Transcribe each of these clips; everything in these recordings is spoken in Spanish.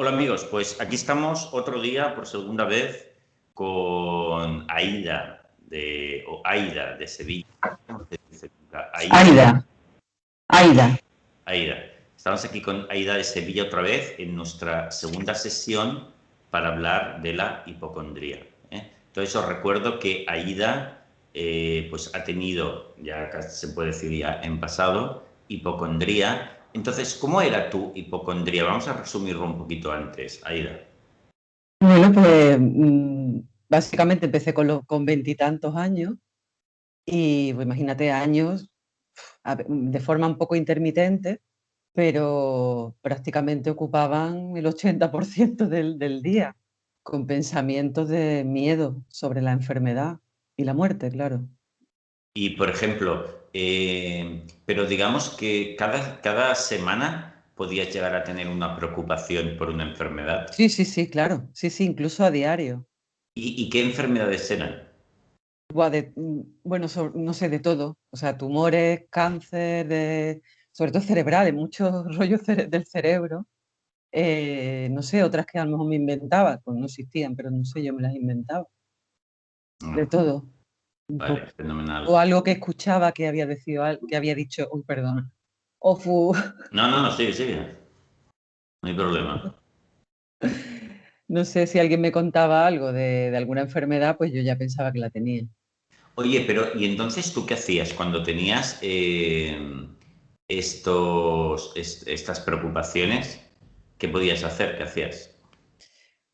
Hola amigos, pues aquí estamos otro día por segunda vez con Aida de o Aida de Sevilla. Aida. Aida. Aida. Estamos aquí con Aida de Sevilla otra vez en nuestra segunda sesión para hablar de la hipocondría. ¿eh? Entonces os recuerdo que Aida eh, pues ha tenido, ya se puede decir ya en pasado, hipocondría entonces, ¿cómo era tu hipocondría? Vamos a resumirlo un poquito antes, Aida. Bueno, pues mm, básicamente empecé con veintitantos años y pues, imagínate años de forma un poco intermitente, pero prácticamente ocupaban el 80% del, del día, con pensamientos de miedo sobre la enfermedad y la muerte, claro. Y, por ejemplo, eh, pero digamos que cada, cada semana podías llegar a tener una preocupación por una enfermedad. Sí, sí, sí, claro. Sí, sí, incluso a diario. ¿Y, qué enfermedades eran? Mm, bueno, no sé, de todo. O sea, tumores, cáncer, de, sobre todo cerebrales, muchos rollos del cerebro. Eh, no sé, otras que a lo mejor me inventaba, pues no existían, pero no sé, yo me las inventaba. De todo. Vale, fenomenal. O algo que escuchaba que había, decido, que había dicho, uy, perdón. O fu... No, no, no, sigue, sigue. No hay problema. No sé si alguien me contaba algo de, alguna enfermedad, pues yo ya pensaba que la tenía. Oye, pero ¿y entonces tú qué hacías cuando tenías eh, estos, estas preocupaciones? ¿Qué podías hacer? ¿Qué hacías?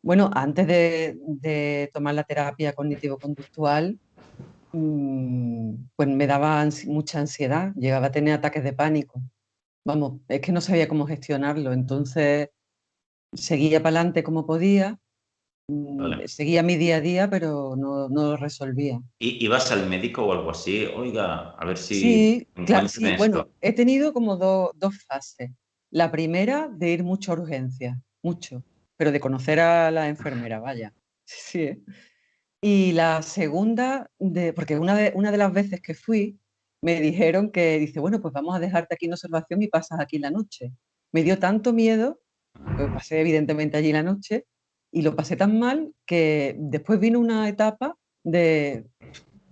Bueno, antes de, de tomar la terapia cognitivo-conductual, pues me daba mucha ansiedad, llegaba a tener ataques de pánico. Vamos, es que no sabía cómo gestionarlo, entonces seguía para adelante como podía, mm, seguía mi día a día, pero no, lo resolvía. ¿Y ibas al médico o algo así? Oiga, a ver si... Sí, claro, sí. bueno, he tenido como dos fases. La primera de ir mucho a urgencias, mucho, pero de conocer a la enfermera, vaya. Sí, ¿eh? Y la segunda, de, porque una de, una de las veces que fui, me dijeron que, dice, bueno, pues vamos a dejarte aquí en observación y pasas aquí la noche. Me dio tanto miedo, pues pasé evidentemente allí la noche, y lo pasé tan mal que después vino una etapa de,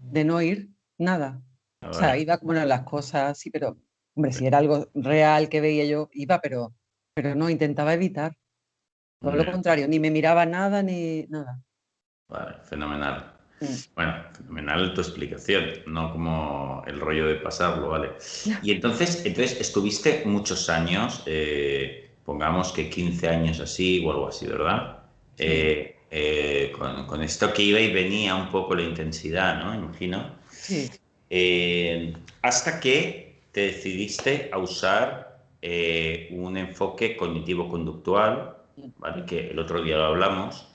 de no ir nada. O sea, iba como en las cosas, sí, pero, hombre, si era algo real que veía yo, iba, pero, pero no, intentaba evitar. Todo lo contrario, ni me miraba nada, ni nada. Vale, fenomenal. Bueno, fenomenal tu explicación, no como el rollo de pasarlo, ¿vale? Y entonces, entonces estuviste muchos años, eh, pongamos que 15 años así o algo así, ¿verdad? Eh, eh, con, esto que iba y venía un poco la intensidad, ¿no? Imagino. Sí. hasta que te decidiste a usar un enfoque cognitivo-conductual, ¿vale? Que el otro día lo hablamos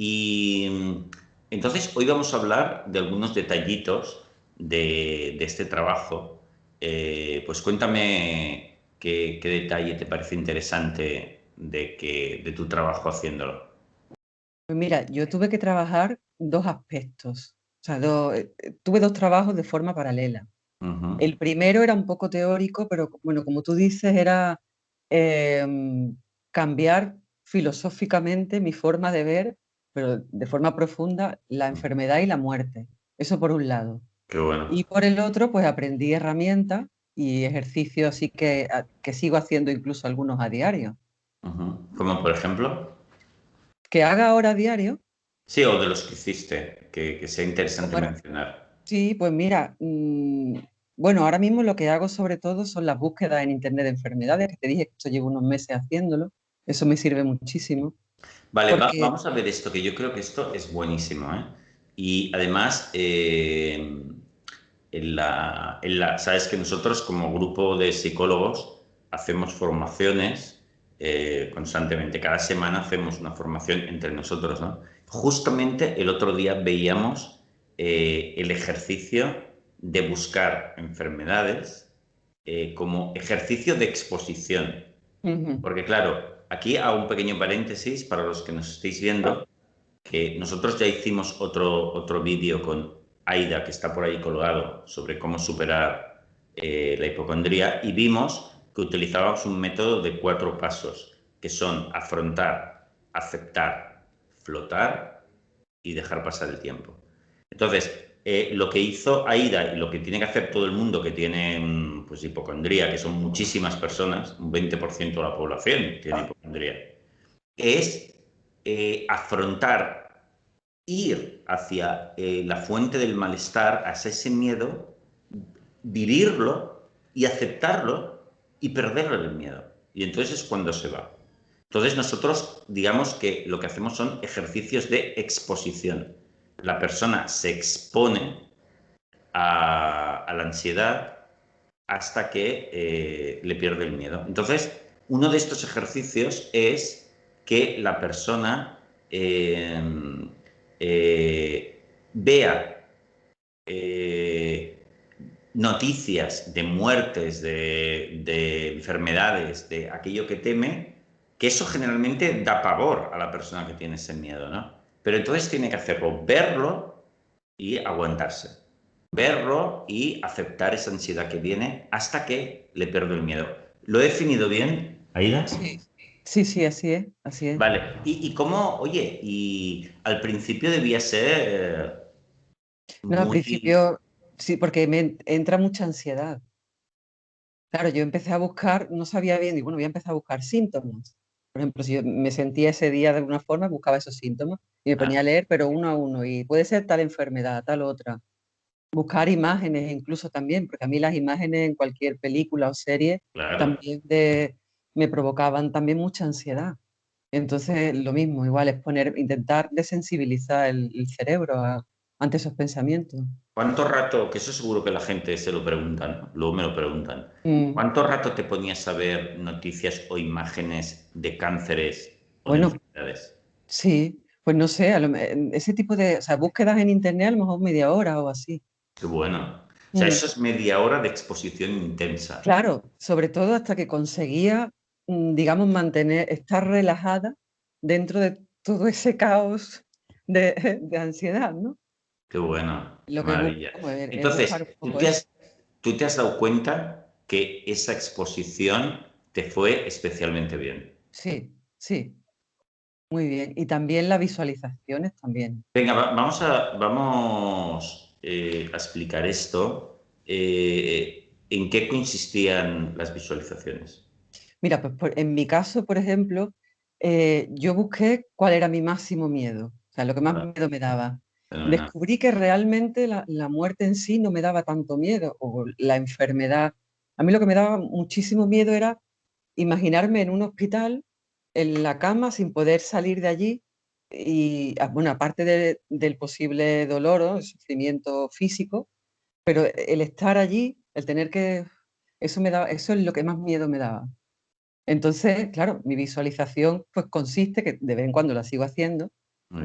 y mm, entonces hoy vamos a hablar de algunos detallitos de, este trabajo. Eh, pues cuéntame qué, detalle te parece interesante de, que, de tu trabajo haciéndolo. Pues mira, yo tuve que trabajar dos aspectos. O sea, eh, tuve dos trabajos de forma paralela. El primero era un poco teórico, pero bueno, como tú dices, era em, cambiar filosóficamente mi forma de ver pero de forma profunda, la enfermedad y la muerte. Eso por un lado. Qué bueno. Y por el otro, pues aprendí herramientas y ejercicios así que, que sigo haciendo incluso algunos a diario. ¿Como por ejemplo? Que haga ahora a diario. Sí, o de los que hiciste, que, sea interesante mencionar. Sí, pues mira, mm, bueno, ahora mismo lo que hago sobre todo son las búsquedas en Internet de enfermedades, que te dije que esto llevo unos meses haciéndolo, eso me sirve muchísimo. Vale, vamos a ver esto, que yo creo que esto es buenísimo. ¿eh? Y además, eh, en la, sabes que nosotros como grupo de psicólogos hacemos formaciones eh, constantemente. Cada semana hacemos una formación entre nosotros. ¿no? Justamente el otro día veíamos el ejercicio de buscar enfermedades como ejercicio de exposición. Porque claro, aquí hago un pequeño paréntesis para los que nos estéis viendo, que nosotros ya hicimos otro, otro vídeo con Aida, que está por ahí colgado, sobre cómo superar eh, la hipocondría, y vimos que utilizábamos un método de cuatro pasos, que son afrontar aceptar, flotar y dejar pasar el tiempo. Entonces, eh, lo que hizo Aida y lo que tiene que hacer todo el mundo que tiene mm, pues, hipocondría, que son muchísimas personas, un 20% de la población tiene hipocondría, es eh, afrontar, ir hacia eh, la fuente del malestar, hacia ese miedo, vivirlo y aceptarlo y perderle el miedo. Y entonces es cuando se va. Entonces nosotros digamos que lo que hacemos son ejercicios de exposición. La persona se expone a, la ansiedad hasta que eh, le pierde el miedo. Entonces, uno de estos ejercicios es que la persona eh, eh, vea noticias de muertes, de, enfermedades, de aquello que teme, que eso generalmente da pavor a la persona que tiene ese miedo, ¿no? Pero entonces tiene que hacerlo, verlo y aguantarse. Verlo y aceptar esa ansiedad que viene hasta que le pierdo el miedo. ¿Lo he definido bien, Aida? Sí. Sí, sí, así es, así es. Vale, y, y cómo, oye, y al principio debía ser... No, al principio Sí, porque me entra mucha ansiedad. Claro, yo empecé a buscar, no sabía bien, y bueno, voy a empezar a buscar síntomas. Por ejemplo, si yo me sentía ese día de alguna forma, buscaba esos síntomas y me ah. ponía a leer, pero uno a uno, y puede ser tal enfermedad, tal otra. Buscar imágenes incluso también, porque a mí las imágenes en cualquier película o serie también me provocaban también mucha ansiedad. Entonces, lo mismo, igual es poner, intentar desensibilizar el, cerebro ante esos pensamientos. ¿Cuánto rato, que eso seguro que la gente se lo preguntan, luego me lo preguntan, mm. ¿cuánto rato te ponías a ver noticias o imágenes de cánceres o bueno, enfermedades? Sí, pues no sé, ese tipo de, o sea, búsquedas en internet a lo mejor media hora o así. Qué bueno. O sea, mm. eso es media hora de exposición intensa. Claro, sobre todo hasta que conseguía, mm, digamos, mantener, estar relajada dentro de todo ese caos de, de ansiedad, ¿no? Qué bueno. maravilla. Entonces, ¿tú te, has, dado cuenta que esa exposición te fue especialmente bien? Sí, sí. Muy bien. Y también las visualizaciones también. Venga, vamos a, vamos, eh, a explicar esto. Eh, ¿En qué consistían las visualizaciones? Mira, pues en mi caso, por ejemplo, eh, yo busqué cuál era mi máximo miedo, o sea, lo que más miedo me daba. Descubrí que realmente la, muerte en sí no me daba tanto miedo, o la enfermedad. A mí lo que me daba muchísimo miedo era imaginarme en un hospital, en la cama, sin poder salir de allí. Y, ah, bueno, aparte del posible dolor o el sufrimiento físico, pero el estar allí, el tener que... Eso, me daba, eso es lo que más miedo me daba. Entonces, claro, mi visualización pues consiste, que de vez en cuando la sigo haciendo,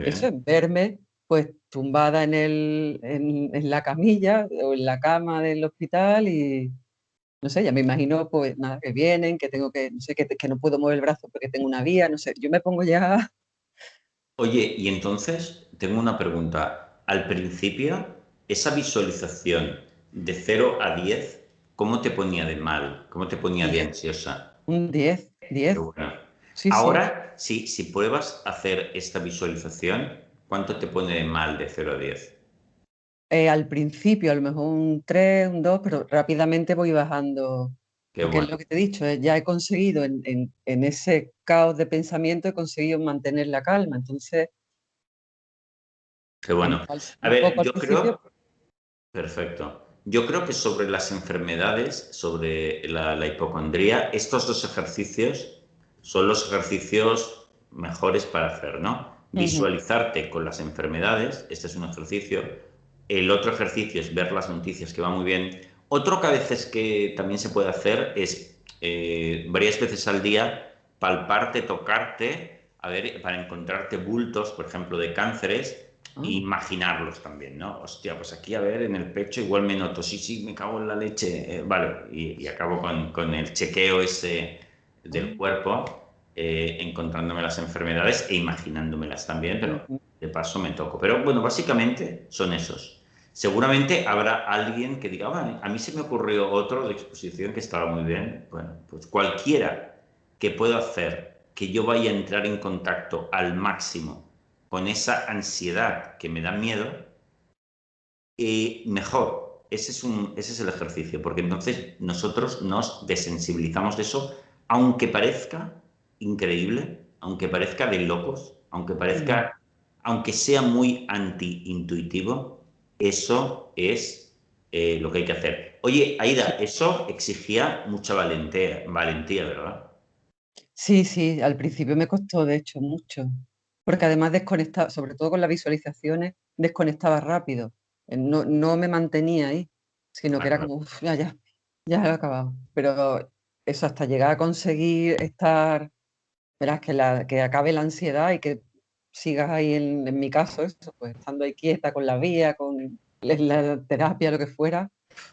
eso es verme pues tumbada en, el, en, la camilla o en la cama del hospital y no sé, ya me imagino pues nada, que vienen, que tengo que, no sé, que, que no puedo mover el brazo porque tengo una vía, no sé, yo me pongo ya... Oye, y entonces tengo una pregunta. Al principio, esa visualización de 0 a 10, ¿cómo te ponía de mal? ¿Cómo te ponía de ansiosa? Un 10, 10. Ahora, Si, si pruebas hacer esta visualización, ¿Cuánto te pone de mal de 0 a 10? Eh, al principio, a lo mejor un 3, un 2, pero rápidamente voy bajando. Qué porque es lo que te he dicho, eh, ya he conseguido en, ese caos de pensamiento, he conseguido mantener la calma. Entonces. Qué bueno. A ver, yo creo. Perfecto. Yo creo que sobre las enfermedades, sobre la, la hipocondría, estos dos ejercicios son los ejercicios mejores para hacer, ¿no? Visualizarte con las enfermedades, este es un ejercicio. El otro ejercicio es ver las noticias, que va muy bien. Otro que a veces que también se puede hacer es eh, varias veces al día palparte, tocarte, a ver, para encontrarte bultos, por ejemplo, de cánceres, e imaginarlos también, ¿no? Hostia, pues aquí a ver, en el pecho igual me noto, sí, sí, me cago en la leche, eh, vale, y, acabo con, con, el chequeo ese del cuerpo eh, encontrándome las enfermedades e imaginándomelas también, pero de paso me toco. Pero bueno, básicamente son esos. Seguramente habrá alguien que diga, a mí se me ocurrió otro de exposición que estaba muy bien. Bueno, pues cualquiera que pueda hacer que yo vaya a entrar en contacto al máximo con esa ansiedad que me da miedo, eh, mejor. Ese es, un, ese es el ejercicio, porque entonces nosotros nos desensibilizamos de eso, aunque parezca increíble, aunque parezca de locos, aunque parezca, aunque sea muy anti-intuitivo, eso es eh, lo que hay que hacer. Oye, Aida, eso exigía mucha valentía, valentía, ¿verdad? Sí, sí, al principio me costó, de hecho, mucho, porque además desconectaba, sobre todo con las visualizaciones, desconectaba rápido, eh, no, no me mantenía ahí, sino que era como, ya, ya, ya he acabado. Pero eso hasta llegar a conseguir estar, verás, que, la, que acabe la ansiedad y que sigas ahí, en, en mi caso, eso, pues estando ahí quieta con la vía, con la terapia, lo que fuera.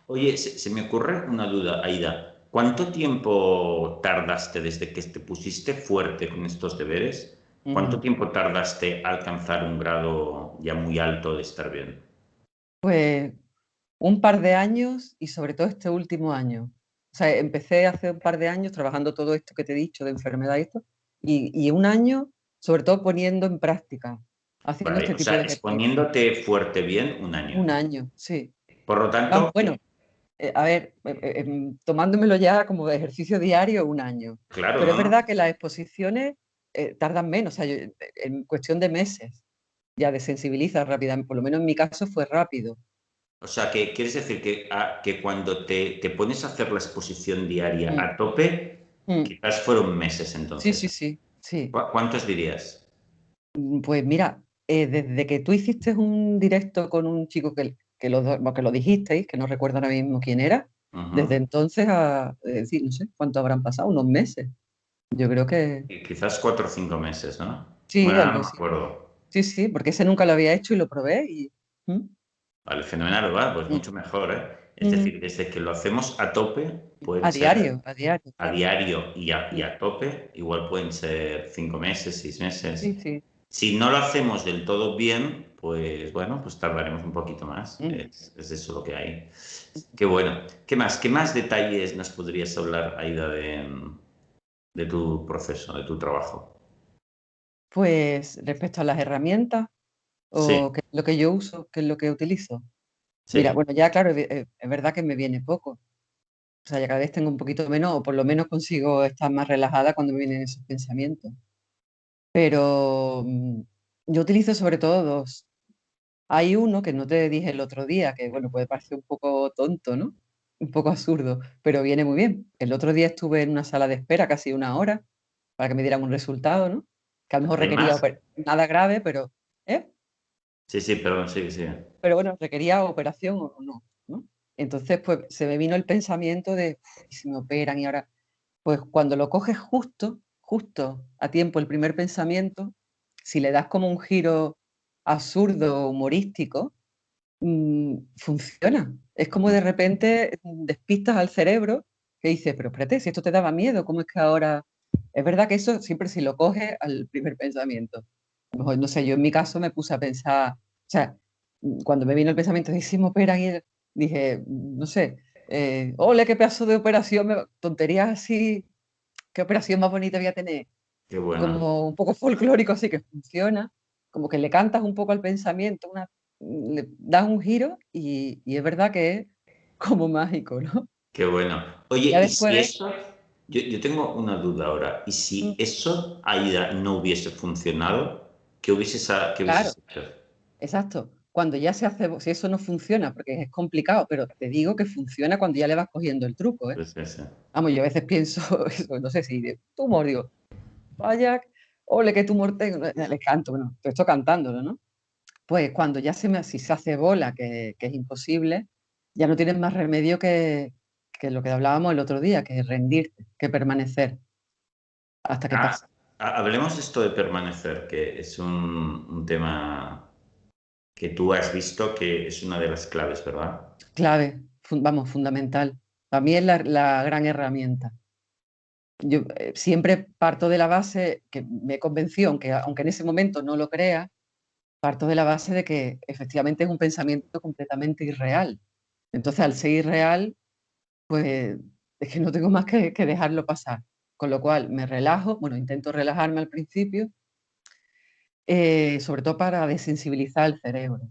Oye, se me ocurre una duda, Aida. ¿Cuánto tiempo tardaste desde que te pusiste fuerte con estos deberes? ¿Cuánto tiempo tardaste a alcanzar un grado ya muy alto de estar bien? Pues un par de años y sobre todo este último año. O sea, empecé hace un par de años trabajando todo esto que te he dicho de enfermedad y esto, y, un año sobre todo poniendo en práctica, haciendo este tipo o sea, Exponiéndote fuerte bien un año. Un año, sí. Por lo tanto, bueno, eh, a ver, eh, eh, em, tomándomelo ya como ejercicio diario un año. Claro. Pero es verdad que las exposiciones tardan menos, o sea, en cuestión de meses ya desensibiliza rápidamente, por lo menos en mi caso fue rápido. O sea, que quieres decir que, ah, que cuando te, te, pones a hacer la exposición diaria mm. a tope, mm. quizás fueron meses entonces. Sí, sí, sí. sí. ¿Cuántos dirías? Mm, pues mira, desde que tú hiciste un directo con un chico que, que lo, que lo dijisteis, que no recuerdo ahora mismo quién era, desde entonces a decir, no sé, ¿cuánto habrán pasado? Unos meses. Yo creo que... Quizás cuatro o cinco meses, ¿no? Sí, algo Sí, sí, porque ese nunca lo había hecho y lo probé y... Vale, fenomenal, va, pues mucho mejor, ¿eh? Es decir, desde que lo hacemos a tope, a diario, a diario. A diario y a, y a, tope, igual pueden ser cinco meses, seis meses. Sí, sí. Si no lo hacemos del todo bien, pues bueno, pues tardaremos un poquito más. Mm. Es, eso lo que hay. Qué bueno. ¿Qué más? ¿Qué más detalles nos podrías hablar, Aida, de, de tu proceso, de tu trabajo? Pues respecto a las herramientas o lo que yo uso, qué es lo que utilizo. Mira, bueno, ya claro, es verdad que me viene poco. O sea, ya cada vez tengo un poquito menos, o por lo menos consigo estar más relajada cuando me vienen esos pensamientos. Pero mm, yo utilizo sobre todo dos. Hay uno que no te dije el otro día, que bueno, puede parecer un poco tonto, ¿no? Un poco absurdo, pero viene muy bien. El otro día estuve en una sala de espera casi una hora para que me dieran un resultado, ¿no? Que a lo mejor requería nada grave, pero ¿eh? Sí, sí, perdón, sí, sí. Pero bueno, requería operación o no, ¿no? Entonces, pues se me vino el pensamiento de, si me operan y ahora, pues cuando lo coges justo, justo a tiempo el primer pensamiento, si le das como un giro absurdo, humorístico, mm, funciona. Es como de repente despistas al cerebro que dice, pero espérate, si esto te daba miedo, ¿cómo es que ahora...? Es verdad que eso siempre si lo coges al primer pensamiento. no sé, yo en mi caso me puse a pensar, o sea, cuando me vino el pensamiento de si me operan y dije, no sé, eh, ole, qué pedazo de operación, tonterías así qué operación más bonita voy a tener. Qué bueno. Como un poco folclórico, así que funciona. Como que le cantas un poco al pensamiento, una, le das un giro y, y es verdad que es como mágico, ¿no? Qué bueno. Oye, ¿y si eso, yo, yo, tengo una duda ahora. ¿Y si mm. eso, Aida, no hubiese funcionado, qué hubieses, qué hubieses claro. hecho? Exacto cuando ya se hace, si eso no funciona, porque es complicado, pero te digo que funciona cuando ya le vas cogiendo el truco. ¿eh? Vamos, yo a veces pienso, no sé si de tumor, digo, vaya, ole, qué tumor tengo, le canto, bueno, te estoy cantándolo, ¿no? Pues cuando ya se me, si se hace bola, que, que es imposible, ya no tienes más remedio que, que, lo que hablábamos el otro día, que rendirte, que permanecer hasta que ah, pase. Hablemos esto de permanecer, que es un, un tema que tú has visto que es una de las claves, ¿verdad? Clave, vamos, fundamental. Para mí es la, gran herramienta. Yo eh, siempre parto de la base que me convenció, aunque, aunque en ese momento no lo crea, parto de la base de que efectivamente es un pensamiento completamente irreal. Entonces, al ser irreal, pues es que no tengo más que, que dejarlo pasar. Con lo cual me relajo, bueno, intento relajarme al principio, eh, sobre todo para desensibilizar el cerebro.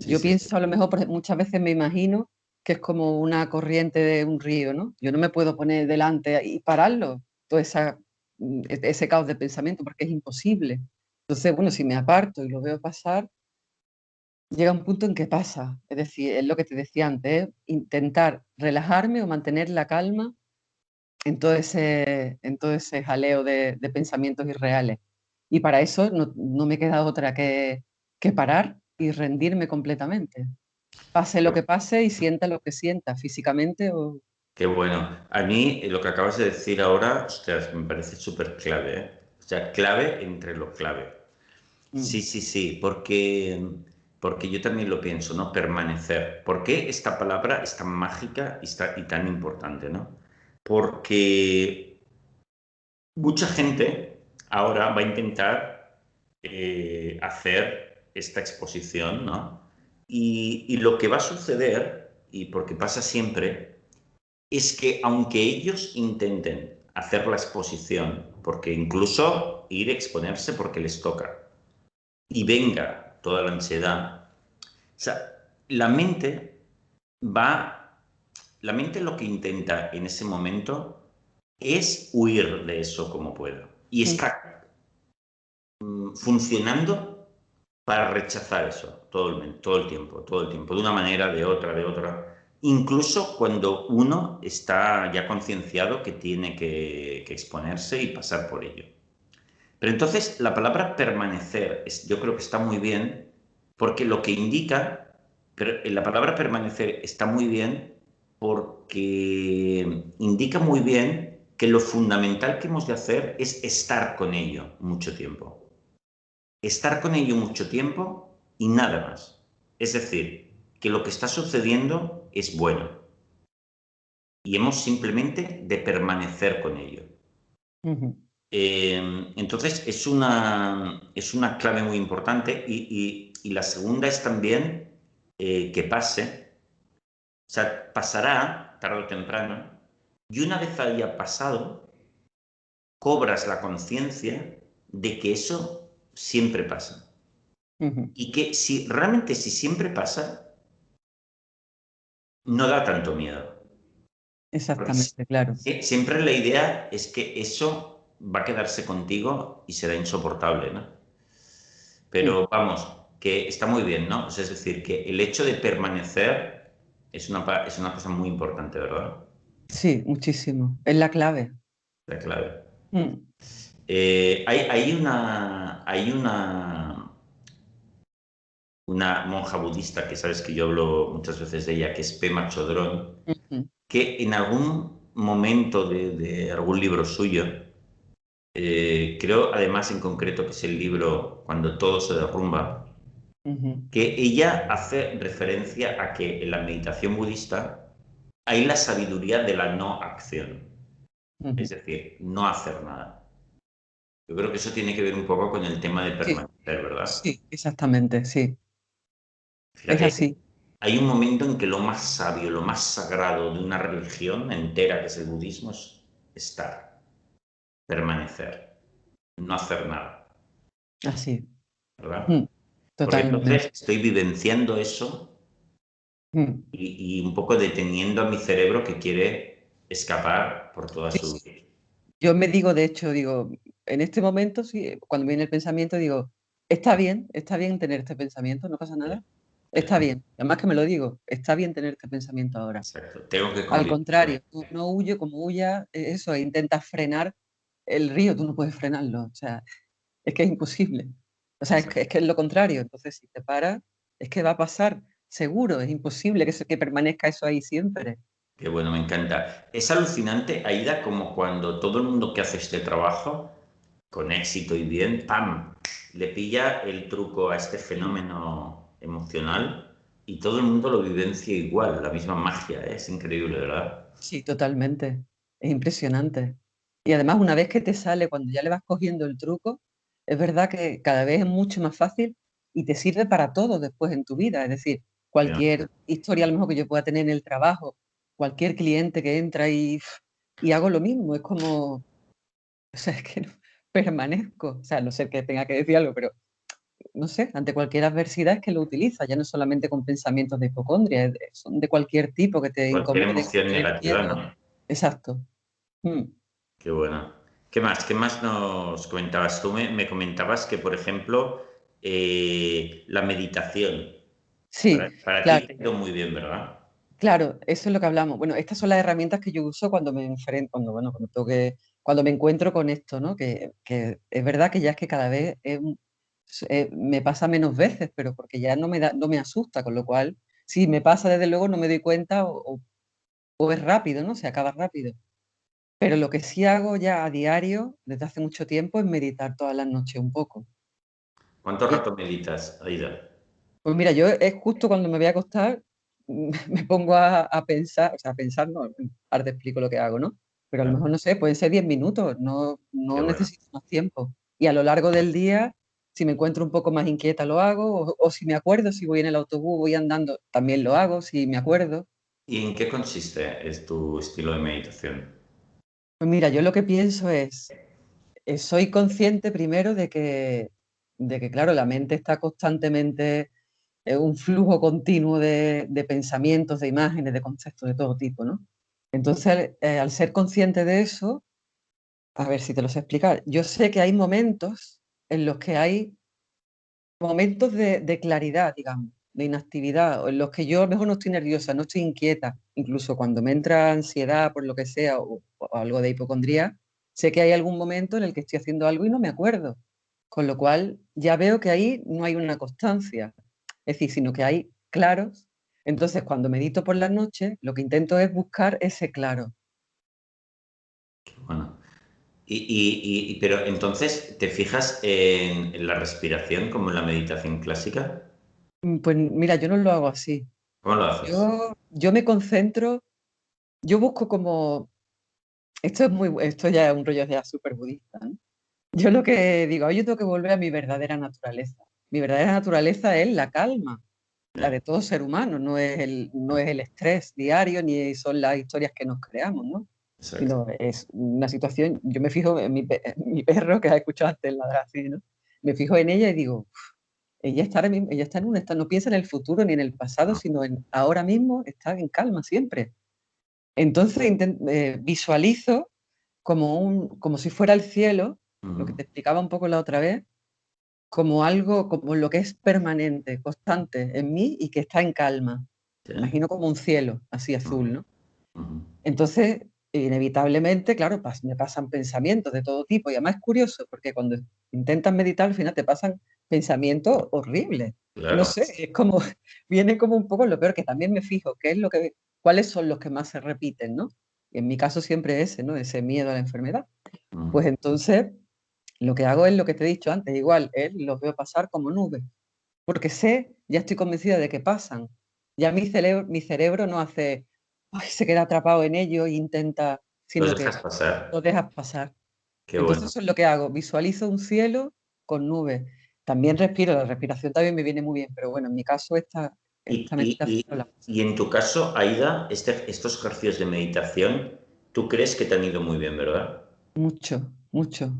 Yo pienso, a lo mejor muchas veces me imagino que es como una corriente de un río, ¿no? Yo no me puedo poner delante y pararlo, todo esa, mm, e-, ese caos de pensamiento, porque es imposible. Entonces, bueno, si me aparto y lo veo pasar, llega un punto en que pasa. Es decir, es lo que te decía antes, intentar relajarme o mantener la calma en todo ese, en todo ese jaleo de, pensamientos irreales. Y para eso no, me queda otra que, que parar y rendirme completamente. Pase lo que pase y sienta lo que sienta, físicamente o... Qué bueno. A mí lo que acabas de decir ahora, me parece súper clave. ¿eh? O sea, clave entre lo clave. Mm. Sí, sí, sí, porque, porque yo también lo pienso, ¿no? Permanecer. ¿Por qué esta palabra es tan mágica y, está, y tan importante, ¿no? Porque mucha gente ahora va a intentar eh, hacer esta exposición, ¿no? Y, lo que va a suceder, y porque pasa siempre, es que aunque ellos intenten hacer la exposición, porque incluso ir a exponerse porque les toca, y venga toda la ansiedad, o sea, la mente va, la mente lo que intenta en ese momento es huir de eso como pueda. Y está funcionando para rechazar eso todo el, todo el tiempo, todo el tiempo, de una manera, de otra, de otra. Incluso cuando uno está ya concienciado que tiene que, exponerse y pasar por ello. Pero entonces la palabra permanecer es, yo creo que está muy bien porque lo que indica, pero la palabra permanecer está muy bien porque indica muy bien que lo fundamental que hemos de hacer es estar con ello mucho tiempo estar con ello mucho tiempo y nada más. Es decir, que lo que está sucediendo es bueno. Y hemos simplemente de permanecer con ello. Em, entonces, es una, es una clave muy importante y, la segunda es también eh, que pase, o sea, pasará tarde o temprano, y una vez haya pasado, cobras la conciencia de que eso siempre pasa. Y que si realmente si siempre pasa, no da tanto miedo. Exactamente, claro. Siempre la idea es que eso va a quedarse contigo y será insoportable, ¿no? Pero vamos, que está muy bien, ¿no? es decir, que el hecho de permanecer es una, es una cosa muy importante, ¿verdad? Sí, muchísimo. Es la clave. La clave. Mm. Eh, hay, una, hay una, una monja budista que sabes que yo hablo muchas veces de ella, que es Pema Chodron, que en algún momento de, algún libro suyo, eh, creo además en concreto que es el libro Cuando todo se derrumba, que ella hace referencia a que en la meditación budista hay la sabiduría de la no acción, es decir, no hacer nada. Yo creo que eso tiene que ver un poco con el tema de permanecer, ¿verdad? Sí, exactamente, sí. es así. Hay un momento en que lo más sabio, lo más sagrado de una religión entera, que es el budismo, es estar, permanecer, no hacer nada. Así. ¿Verdad? Mm, totalmente. Porque entonces estoy vivenciando eso mm. y, un poco deteniendo a mi cerebro que quiere escapar por toda su vida. Yo me digo, de hecho, digo, en este momento, sí, cuando viene el pensamiento, digo, está bien, está bien tener este pensamiento, no pasa nada. Está bien, además que me lo digo, está bien tener este pensamiento ahora. Tengo que Al contrario, no huye como huya, e, eso, e intentas frenar el río, tú no puedes frenarlo, o sea, es que es imposible. O sea, es que, es lo contrario, entonces si te paras, es que va a pasar, seguro, es imposible que, que permanezca eso ahí siempre. Qué bueno, me encanta. Es alucinante, Aida, como cuando todo el mundo que hace este trabajo con éxito y bien, ¡pam! Le pilla el truco a este fenómeno emocional y todo el mundo lo vivencia igual, la misma magia, ¿eh? es increíble, ¿verdad? Sí, totalmente. Es impresionante. Y además, una vez que te sale, cuando ya le vas cogiendo el truco, es verdad que cada vez es mucho más fácil y te sirve para todo después en tu vida. Es decir, cualquier historia a lo mejor que yo pueda tener en el trabajo, cualquier cliente que entra y, y hago lo mismo, es como O sea, es que no, permanezco. O sea, no sé que tenga que decir algo, pero no sé, ante cualquier adversidad es que lo utiliza, ya no solamente con pensamientos de hipocondria, son de cualquier tipo que te Cualquier emoción negativa, ¿no? Exacto. Mm. Qué bueno. ¿Qué más? ¿Qué más nos comentabas? Tú me, comentabas que, por ejemplo, eh, la meditación. Sí. Para, ti te ha ido muy bien, ¿verdad? Claro, eso es lo que hablamos. Bueno, estas son las herramientas que yo uso cuando me enfrento, cuando, bueno, cuando, cuando me encuentro con esto, ¿no? Que, es verdad que ya es que cada vez eh, me pasa menos veces, pero porque ya no me, da, no me asusta, con lo cual, si me pasa desde luego no me doy cuenta o, o es rápido, ¿no? Se acaba rápido. Pero lo que sí hago ya a diario, desde hace mucho tiempo, es meditar todas las noches un poco. ¿Cuánto rato meditas, Aida? Pues mira, yo es justo cuando me voy a acostar, me pongo a, pensar, o sea, a pensar, no, ahora te explico lo que hago, ¿no? Pero a lo mejor, no sé, pueden ser 10 minutos, no, no necesito más tiempo. Y a lo largo del día, si me encuentro un poco más inquieta, lo hago, o si me acuerdo, si voy en el autobús, voy andando, también lo hago, si me acuerdo. ¿Y en qué consiste es tu estilo de meditación? Pues mira, yo lo que pienso es, eh, soy consciente primero de que, de que, claro, la mente está constantemente en un flujo continuo de, pensamientos, de imágenes, de conceptos de todo tipo, ¿no? Entonces, eh, al ser consciente de eso, a ver si te lo sé explicar, yo sé que hay momentos en los que hay momentos de, claridad, digamos, de inactividad, en los que yo a lo mejor no estoy nerviosa, no estoy inquieta, incluso cuando me entra ansiedad por lo que sea o, algo de hipocondría, sé que hay algún momento en el que estoy haciendo algo y no me acuerdo. Con lo cual ya veo que ahí no hay una constancia, es decir, sino que hay claros. Entonces, cuando medito por la noche, lo que intento es buscar ese claro. Bueno. Y, pero entonces, ¿te fijas en la respiración como en la meditación clásica? Mm, pues mira, yo no lo hago así. ¿Cómo lo haces? Yo, me concentro, yo busco como, esto es muy, esto ya es un rollo ya súper budista, Yo lo que digo, yo tengo que volver a mi verdadera naturaleza. Mi verdadera naturaleza es la calma, la de todo ser humano, no es el, no es el estrés diario ni son las historias que nos creamos, ¿no? Sino es una situación, yo me fijo en mi, mi perro que has escuchado antes la así, ¿no? Me fijo en ella y digo, ella está, ella está en un estado, no piensa en el futuro ni en el pasado, sino en ahora mismo, está en calma siempre. Entonces eh, visualizo como, un, como si fuera el cielo, lo que te explicaba un poco la otra vez, como algo, como lo que es permanente, constante en mí y que está en calma. Imagino como un cielo, así azul, ¿no? Entonces, inevitablemente, claro, me pasan pensamientos de todo tipo y además es curioso porque cuando intentas meditar al final te pasan pensamiento horrible. No sé, es como, viene como un poco lo peor, que también me fijo, qué es lo que, cuáles son los que más se repiten, ¿no? Y en mi caso siempre ese, ¿no? Ese miedo a la enfermedad. Pues entonces, lo que hago es lo que te he dicho antes, igual, es los veo pasar como nubes, porque sé, ya estoy convencida de que pasan. Ya mi cerebro, mi cerebro no hace, ay, se queda atrapado en ello e intenta, sino lo dejas pasar. Lo dejas pasar. Entonces eso es lo que hago, visualizo un cielo con nubes también respiro, la respiración también me viene muy bien, pero bueno, en mi caso esta, esta y, y, en tu caso, Aida, este, estos ejercicios de meditación, ¿tú crees que te han ido muy bien, verdad? Mucho, mucho.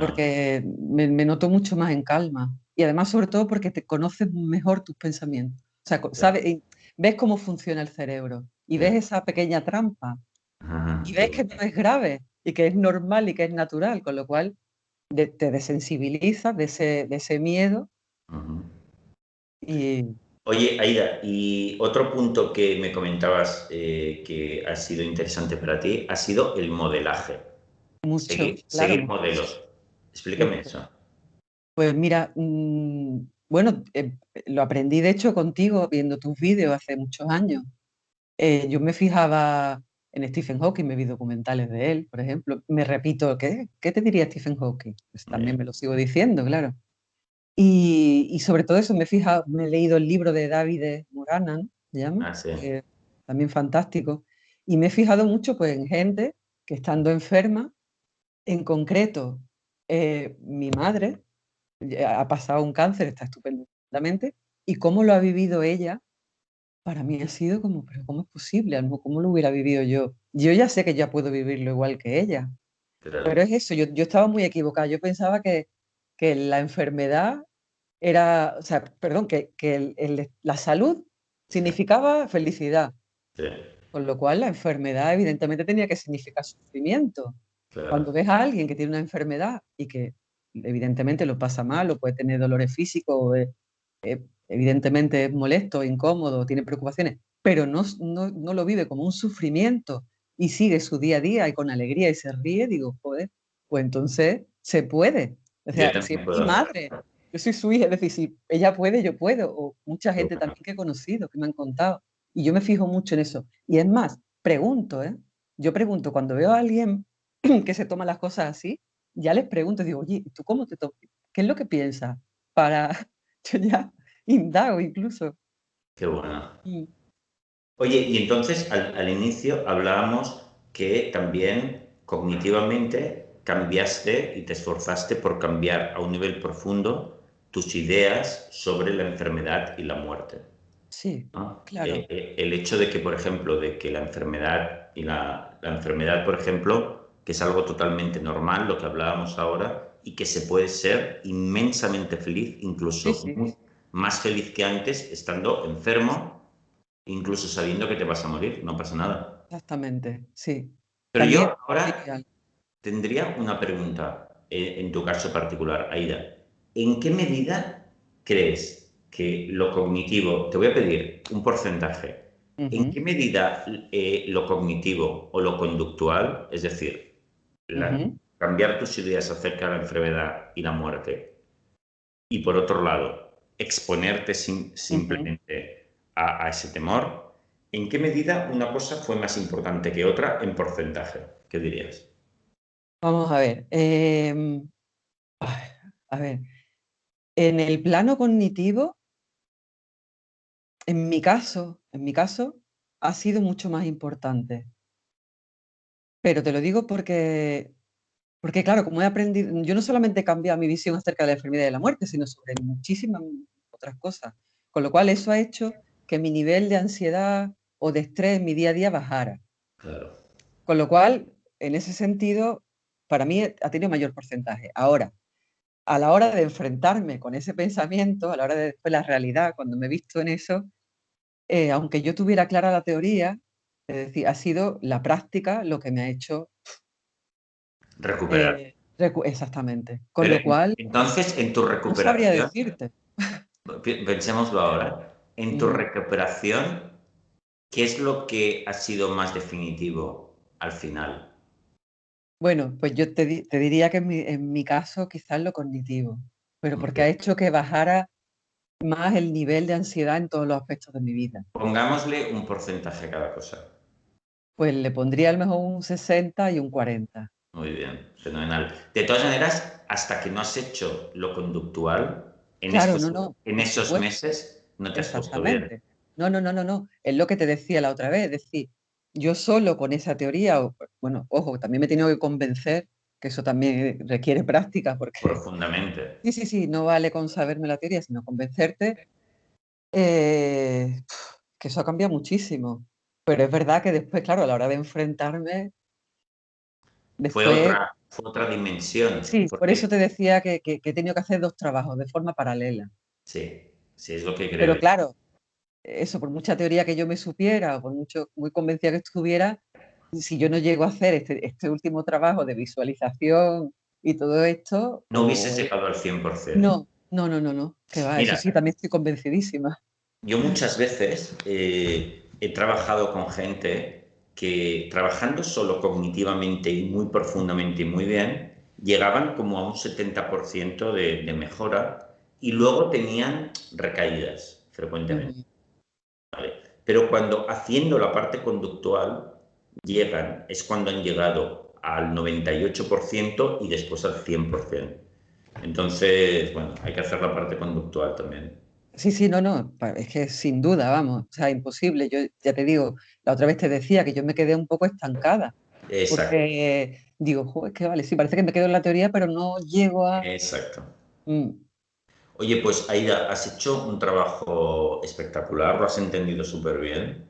Porque me, noto mucho más en calma. Y además, sobre todo, porque te conoces mejor tus pensamientos. O sea, sabes, ves cómo funciona el cerebro y ves esa pequeña trampa. y ves que no es grave y que es normal y que es natural, con lo cual te desensibilizas de ese, de ese miedo. y... Oye, Aida, y otro punto que me comentabas eh, que ha sido interesante para ti ha sido el modelaje. Mucho. Seguir, modelos. Explícame eso. Pues mira, mm, bueno, eh, lo aprendí de hecho contigo viendo tus vídeos hace muchos años. Eh, yo me fijaba en Stephen Hawking me vi documentales de él, por ejemplo. Me repito, ¿qué, qué te diría Stephen Hawking? Pues también me lo sigo diciendo, claro. Y, y, sobre todo eso me he fijado, me he leído el libro de David Moranan, ¿se llama? Ah, también fantástico. Y me he fijado mucho pues, en gente que estando enferma, en concreto, eh, mi madre ha pasado un cáncer, está estupendamente, y cómo lo ha vivido ella para mí ha sido como, pero ¿cómo es posible? ¿Cómo lo hubiera vivido yo? Yo ya sé que ya puedo vivirlo igual que ella, Pero es eso, yo, estaba muy equivocada. Yo pensaba que, la enfermedad era, o sea, perdón, que, la salud significaba felicidad. Con lo cual la enfermedad evidentemente tenía que significar sufrimiento. Cuando ves a alguien que tiene una enfermedad y que evidentemente lo pasa mal o puede tener dolores físicos, eh, eh, evidentemente es molesto, incómodo, tiene preocupaciones, pero no, no, lo vive como un sufrimiento y sigue su día a día y con alegría y se ríe, digo, joder, pues entonces se puede. O sea, si es mi madre, yo soy su hija, es decir, si ella puede, yo puedo, o mucha gente también que he conocido, que me han contado, y yo me fijo mucho en eso. Y es más, pregunto, ¿eh? Yo pregunto, cuando veo a alguien que se toma las cosas así, ya les pregunto, digo, oye, ¿tú cómo te tomas? ¿Qué es lo que piensas? Para, yo ya indago incluso. Qué bueno. Oye, y entonces al, inicio hablábamos que también cognitivamente cambiaste y te esforzaste por cambiar a un nivel profundo tus ideas sobre la enfermedad y la muerte. Sí, claro. Eh, eh, el hecho de que, por ejemplo, de que la enfermedad y la, enfermedad, por ejemplo, que es algo totalmente normal, lo que hablábamos ahora, y que se puede ser inmensamente feliz, incluso más feliz que antes, estando enfermo incluso sabiendo que te vas a morir, no pasa nada. Exactamente, sí. Pero yo ahora tendría una pregunta eh, en tu caso particular, Aida. ¿En qué medida crees que lo cognitivo, te voy a pedir un porcentaje, ¿en qué medida eh, lo cognitivo o lo conductual, es decir, cambiar tus ideas acerca de la enfermedad y la muerte, y por otro lado, exponerte simplemente a, ese temor, ¿en qué medida una cosa fue más importante que otra en porcentaje? ¿Qué dirías? Vamos a ver. Em, a ver. En el plano cognitivo, en mi caso, en mi caso, ha sido mucho más importante. Pero te lo digo porque, porque claro, como he aprendido, yo no solamente he cambiado mi visión acerca de la enfermedad y de la muerte, sino sobre muchísimas otras cosas. Con lo cual eso ha hecho que mi nivel de ansiedad o de estrés en mi día a día bajara. Con lo cual, en ese sentido, para mí ha tenido mayor porcentaje. Ahora, a la hora de enfrentarme con ese pensamiento, a la hora de después la realidad, cuando me he visto en eso, eh, aunque yo tuviera clara la teoría, es decir, ha sido la práctica lo que me ha hecho recuperar. Eh, exactamente. Con lo cual. Entonces, en tu recuperación. No sabría decirte. Pensémoslo ahora. En tu recuperación, ¿qué es lo que ha sido más definitivo al final? Bueno, pues yo te, diría que en mi, caso quizás lo cognitivo, pero porque ha hecho que bajara más el nivel de ansiedad en todos los aspectos de mi vida. Pongámosle un porcentaje a cada cosa. Pues le pondría a lo mejor un 60 y un 40. Muy bien, fenomenal. De todas maneras, hasta que no has hecho lo conductual, en, en esos meses no te Exactamente. No, no, no, no, no. Es lo que te decía la otra vez. Es decir, yo solo con esa teoría, bueno, ojo, también me he tenido que convencer que eso también requiere práctica. Porque, Profundamente. Sí, sí, sí, no vale con saberme la teoría, sino convencerte. Eh, que eso ha cambiado muchísimo. Pero es verdad que después, claro, a la hora de enfrentarme. fue, otra, fue otra dimensión. Sí, por eso te decía que, que, que he tenido que hacer dos trabajos de forma paralela. Sí es lo que creo. Pero claro, eso, por mucha teoría que yo me supiera, por mucho, muy convencida que estuviera, si yo no llego a hacer este, este último trabajo de visualización y todo esto... No hubiese llegado al 100%. No, no, no, no, no. Que va, eso sí, también estoy convencidísima. Yo muchas veces eh, he trabajado con gente que trabajando solo cognitivamente y muy profundamente y muy bien, llegaban como a un 70% de, de mejora y luego tenían recaídas frecuentemente. Pero cuando haciendo la parte conductual llegan, es cuando han llegado al 98% y después al 100%. Entonces, bueno, hay que hacer la parte conductual también. Sí, sí, no, no, es que sin duda, vamos, o sea, imposible. Yo ya te digo, la otra vez te decía que yo me quedé un poco estancada. Exacto. Porque digo, es que vale, sí, parece que me quedo en la teoría, pero no llego a... Exacto. Mm. Oye, pues Aida, has hecho un trabajo espectacular, lo has entendido súper bien.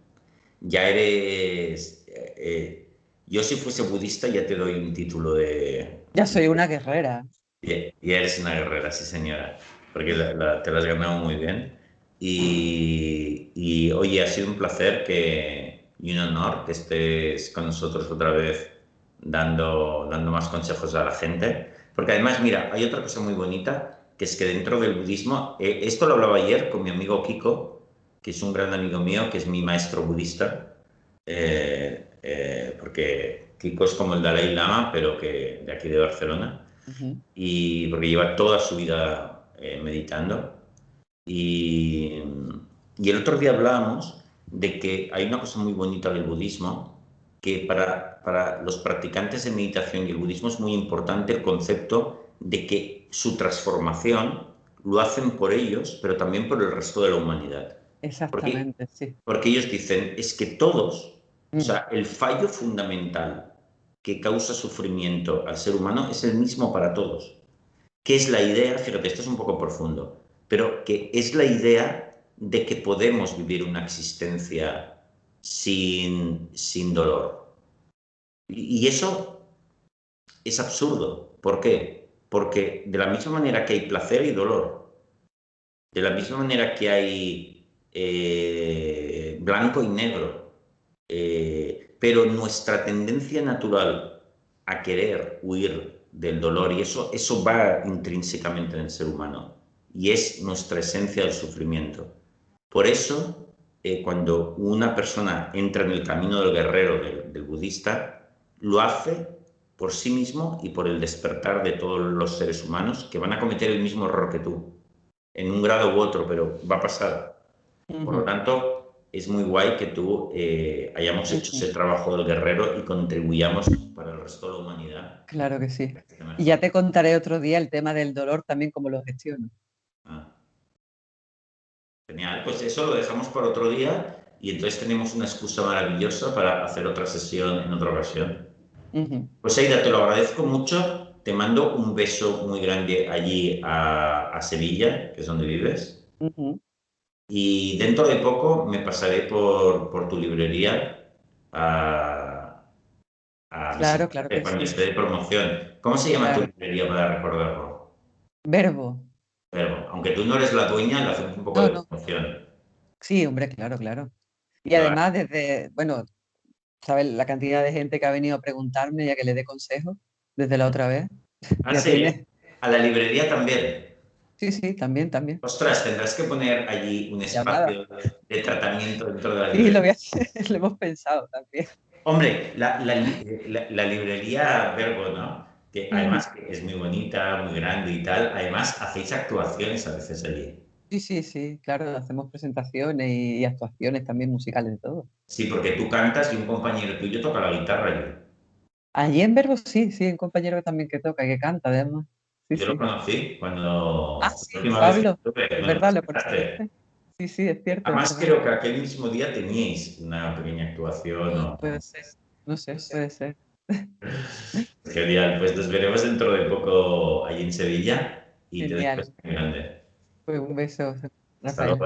Ya eres, eh, Yo si fuese budista ya te doy un título de... Ya soy una guerrera. Ya, eres una guerrera, sí señora, porque te la has ganado muy bien. Y, y, oye, ha sido un placer que, y un honor que estés con nosotros otra vez dando, dando más consejos a la gente. Porque además, mira, hay otra cosa muy bonita, que es que dentro del budismo, eh, esto lo hablaba ayer con mi amigo Kiko, que es un gran amigo mío, que es mi maestro budista, eh, eh, porque Kiko es como el Dalai Lama, pero que de aquí de Barcelona, y porque lleva toda su vida meditando. Y, y el otro día hablábamos de que hay una cosa muy bonita del budismo, que para, para los practicantes de meditación y el budismo es muy importante el concepto de que su transformación lo hacen por ellos, pero también por el resto de la humanidad. Exactamente, sí. Porque ellos dicen, es que todos, o mm. sea, el fallo fundamental que causa sufrimiento al ser humano es el mismo para todos. ¿Qué es la idea? Fíjate, esto es un poco profundo, pero que es la idea de que podemos vivir una existencia sin, sin dolor. Y, eso es absurdo. ¿Por qué? Porque de la misma manera que hay placer y dolor, de la misma manera que hay eh, blanco y negro, eh, pero nuestra tendencia natural a querer huir del dolor y eso, eso va intrínsecamente en el ser humano y es nuestra esencia del sufrimiento. Por eso, eh, cuando una persona entra en el camino del guerrero, del, budista, lo hace por sí mismo y por el despertar de todos los seres humanos que van a cometer el mismo error que tú, en un grado u otro, pero va a pasar. Por lo tanto, es muy guay que tú eh, hayamos hecho ese trabajo del guerrero y contribuyamos para el resto de la humanidad. Claro que sí. Y ya te contaré otro día el tema del dolor también, cómo lo gestiono. Ah. Genial, pues eso lo dejamos para otro día y entonces tenemos una excusa maravillosa para hacer otra sesión en otra ocasión. Pues Aida, te lo agradezco mucho. Te mando un beso muy grande allí a, Sevilla, que es donde vives. Y dentro de poco me pasaré por, tu librería a, claro, claro que cuando esté de promoción. ¿Cómo se llama tu librería para recordarlo? Verbo. Pero aunque tú no eres la dueña, le hacemos un poco de promoción. Sí, hombre, claro, claro. Y además, desde, bueno, ¿sabes la cantidad de gente que ha venido a preguntarme ya que le dé consejo desde la otra vez? Ah, sí. A la librería también. Sí, sí, también, también. Ostras, tendrás que poner allí un espacio de tratamiento dentro de la librería. Sí, lo, lo hemos pensado también. Hombre, la, la, la librería Verbo, ¿no? que además es muy bonita, muy grande y tal, además hacéis actuaciones a veces allí. Sí, sí, sí, claro, hacemos presentaciones y, actuaciones también musicales de todo. Sí, porque tú cantas y un compañero tuyo toca la guitarra allí. Allí en Verbo sí, sí, un compañero también que toca y que canta además. Yo lo conocí cuando... Ah, sí, Pablo, es verdad, lo conociste. Sí, sí, es cierto. Además creo que aquel mismo día teníais una pequeña actuación. Puede ser, no sé, puede ser. Genial, pues nos veremos dentro de poco allí en Sevilla y Genial. te dejo grande. Pues un beso. Hasta luego.